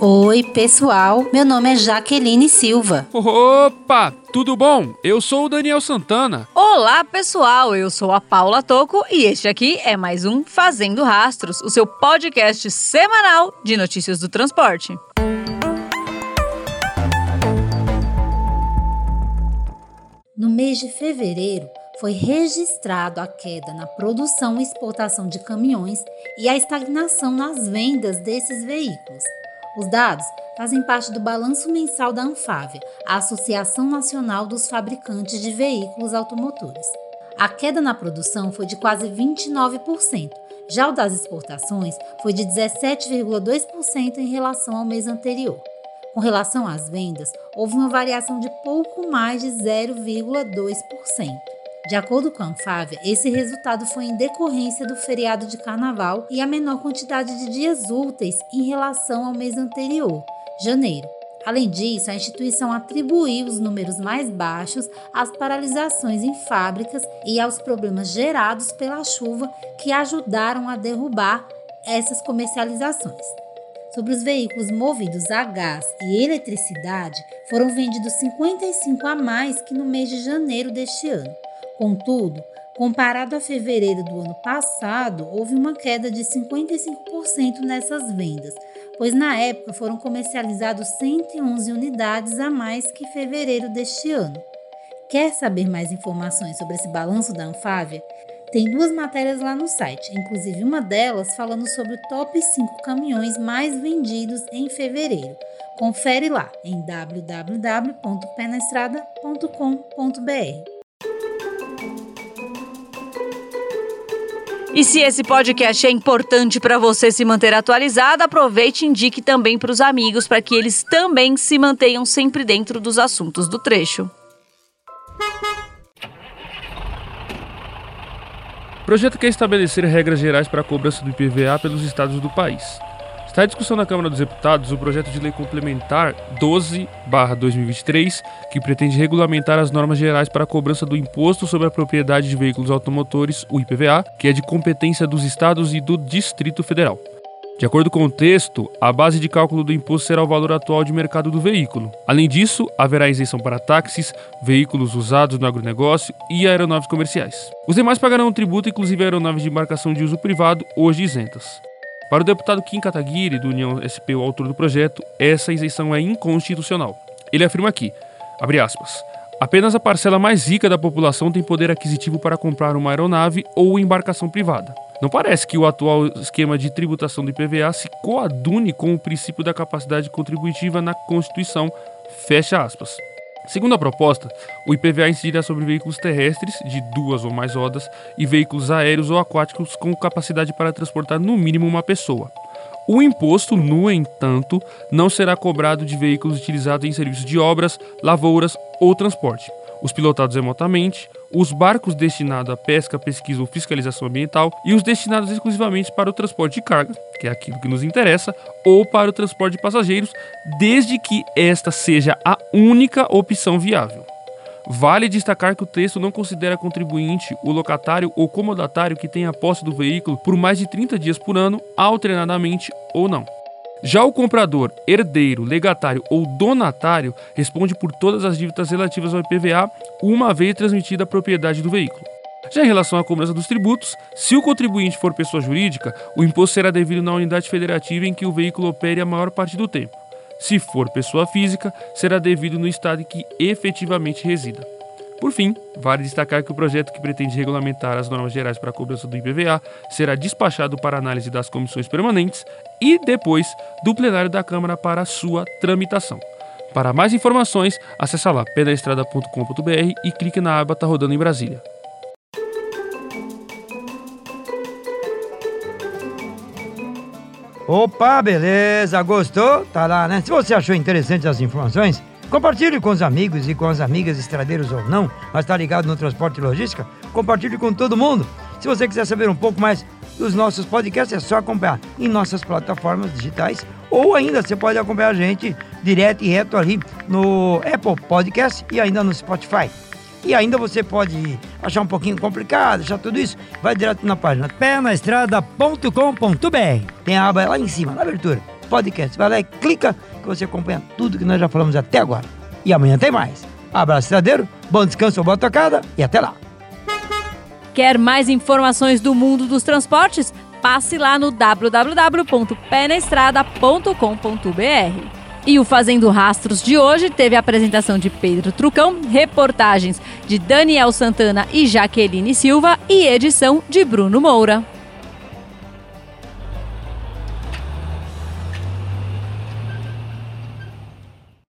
Oi, pessoal. Meu nome é Jaqueline Silva. Opa, tudo bom? Eu sou o Daniel Santana. Olá, pessoal. Eu sou a Paula Toco e este aqui é mais um Fazendo Rastros, o seu podcast semanal de notícias do transporte. No mês de fevereiro, foi registrado a queda na produção e exportação de caminhões e a estagnação nas vendas desses veículos. Os dados fazem parte do balanço mensal da Anfávia, a Associação Nacional dos Fabricantes de Veículos Automotores. A queda na produção foi de quase 29%, já o das exportações foi de 17,2% em relação ao mês anterior. Com relação às vendas, houve uma variação de pouco mais de 0,2%. De acordo com a Anfávia, esse resultado foi em decorrência do feriado de carnaval e a menor quantidade de dias úteis em relação ao mês anterior, janeiro. Além disso, a instituição atribuiu os números mais baixos às paralisações em fábricas e aos problemas gerados pela chuva que ajudaram a derrubar essas comercializações. Sobre os veículos movidos a gás e eletricidade, foram vendidos 55 a mais que no mês de janeiro deste ano. Contudo, comparado a fevereiro do ano passado, houve uma queda de 55% nessas vendas, pois na época foram comercializados 111 unidades a mais que fevereiro deste ano. Quer saber mais informações sobre esse balanço da Anfávia? Tem duas matérias lá no site, inclusive uma delas falando sobre o top 5 caminhões mais vendidos em fevereiro. Confere lá em www.penaestrada.com.br. E se esse podcast é importante para você se manter atualizado, aproveite e indique também para os amigos para que eles também se mantenham sempre dentro dos assuntos do trecho. O projeto quer estabelecer regras gerais para a cobrança do IPVA pelos estados do país. Está em discussão na Câmara dos Deputados o projeto de lei complementar 12/2023, que pretende regulamentar as normas gerais para a cobrança do Imposto sobre a Propriedade de Veículos Automotores, o IPVA, que é de competência dos estados e do Distrito Federal. De acordo com o texto, a base de cálculo do imposto será o valor atual de mercado do veículo. Além disso, haverá isenção para táxis, veículos usados no agronegócio e aeronaves comerciais. Os demais pagarão tributo, inclusive aeronaves de embarcação de uso privado, hoje isentas. Para o deputado Kim Kataguiri, do União SP, o autor do projeto, essa isenção é inconstitucional. Ele afirma aqui, abre aspas, apenas a parcela mais rica da população tem poder aquisitivo para comprar uma aeronave ou embarcação privada. Não parece que o atual esquema de tributação do IPVA se coadune com o princípio da capacidade contributiva na Constituição, fecha aspas. Segundo a proposta, o IPVA incidirá sobre veículos terrestres de duas ou mais rodas e veículos aéreos ou aquáticos com capacidade para transportar no mínimo uma pessoa. O imposto, no entanto, não será cobrado de veículos utilizados em serviços de obras, lavouras ou transporte os pilotados remotamente, os barcos destinados à pesca, pesquisa ou fiscalização ambiental e os destinados exclusivamente para o transporte de carga, que é aquilo que nos interessa, ou para o transporte de passageiros, desde que esta seja a única opção viável. Vale destacar que o texto não considera contribuinte o locatário ou comodatário que tenha posse do veículo por mais de 30 dias por ano, alternadamente ou não. Já o comprador, herdeiro, legatário ou donatário responde por todas as dívidas relativas ao IPVA uma vez transmitida a propriedade do veículo. Já em relação à cobrança dos tributos, se o contribuinte for pessoa jurídica, o imposto será devido na unidade federativa em que o veículo opere a maior parte do tempo. Se for pessoa física, será devido no estado em que efetivamente resida. Por fim, vale destacar que o projeto que pretende regulamentar as normas gerais para a cobrança do IPVA será despachado para análise das comissões permanentes e depois do plenário da Câmara para sua tramitação. Para mais informações, acesse lá pedaestrada.com.br e clique na aba Tá Rodando em Brasília. Opa, beleza, gostou? Tá lá, né? Se você achou interessante as informações, Compartilhe com os amigos e com as amigas estradeiros ou não, mas está ligado no transporte e logística? Compartilhe com todo mundo. Se você quiser saber um pouco mais dos nossos podcasts, é só acompanhar em nossas plataformas digitais ou ainda você pode acompanhar a gente direto e reto ali no Apple Podcast e ainda no Spotify. E ainda você pode achar um pouquinho complicado, achar tudo isso, vai direto na página pernaestrada.com.br. Tem a aba lá em cima, na abertura, podcast. Vai lá e clica que você acompanha tudo que nós já falamos até agora. E amanhã tem mais. Abraço, estradeiro, bom descanso, boa tocada e até lá. Quer mais informações do mundo dos transportes? Passe lá no www.penestrada.com.br. E o Fazendo Rastros de hoje teve a apresentação de Pedro Trucão, reportagens de Daniel Santana e Jaqueline Silva e edição de Bruno Moura.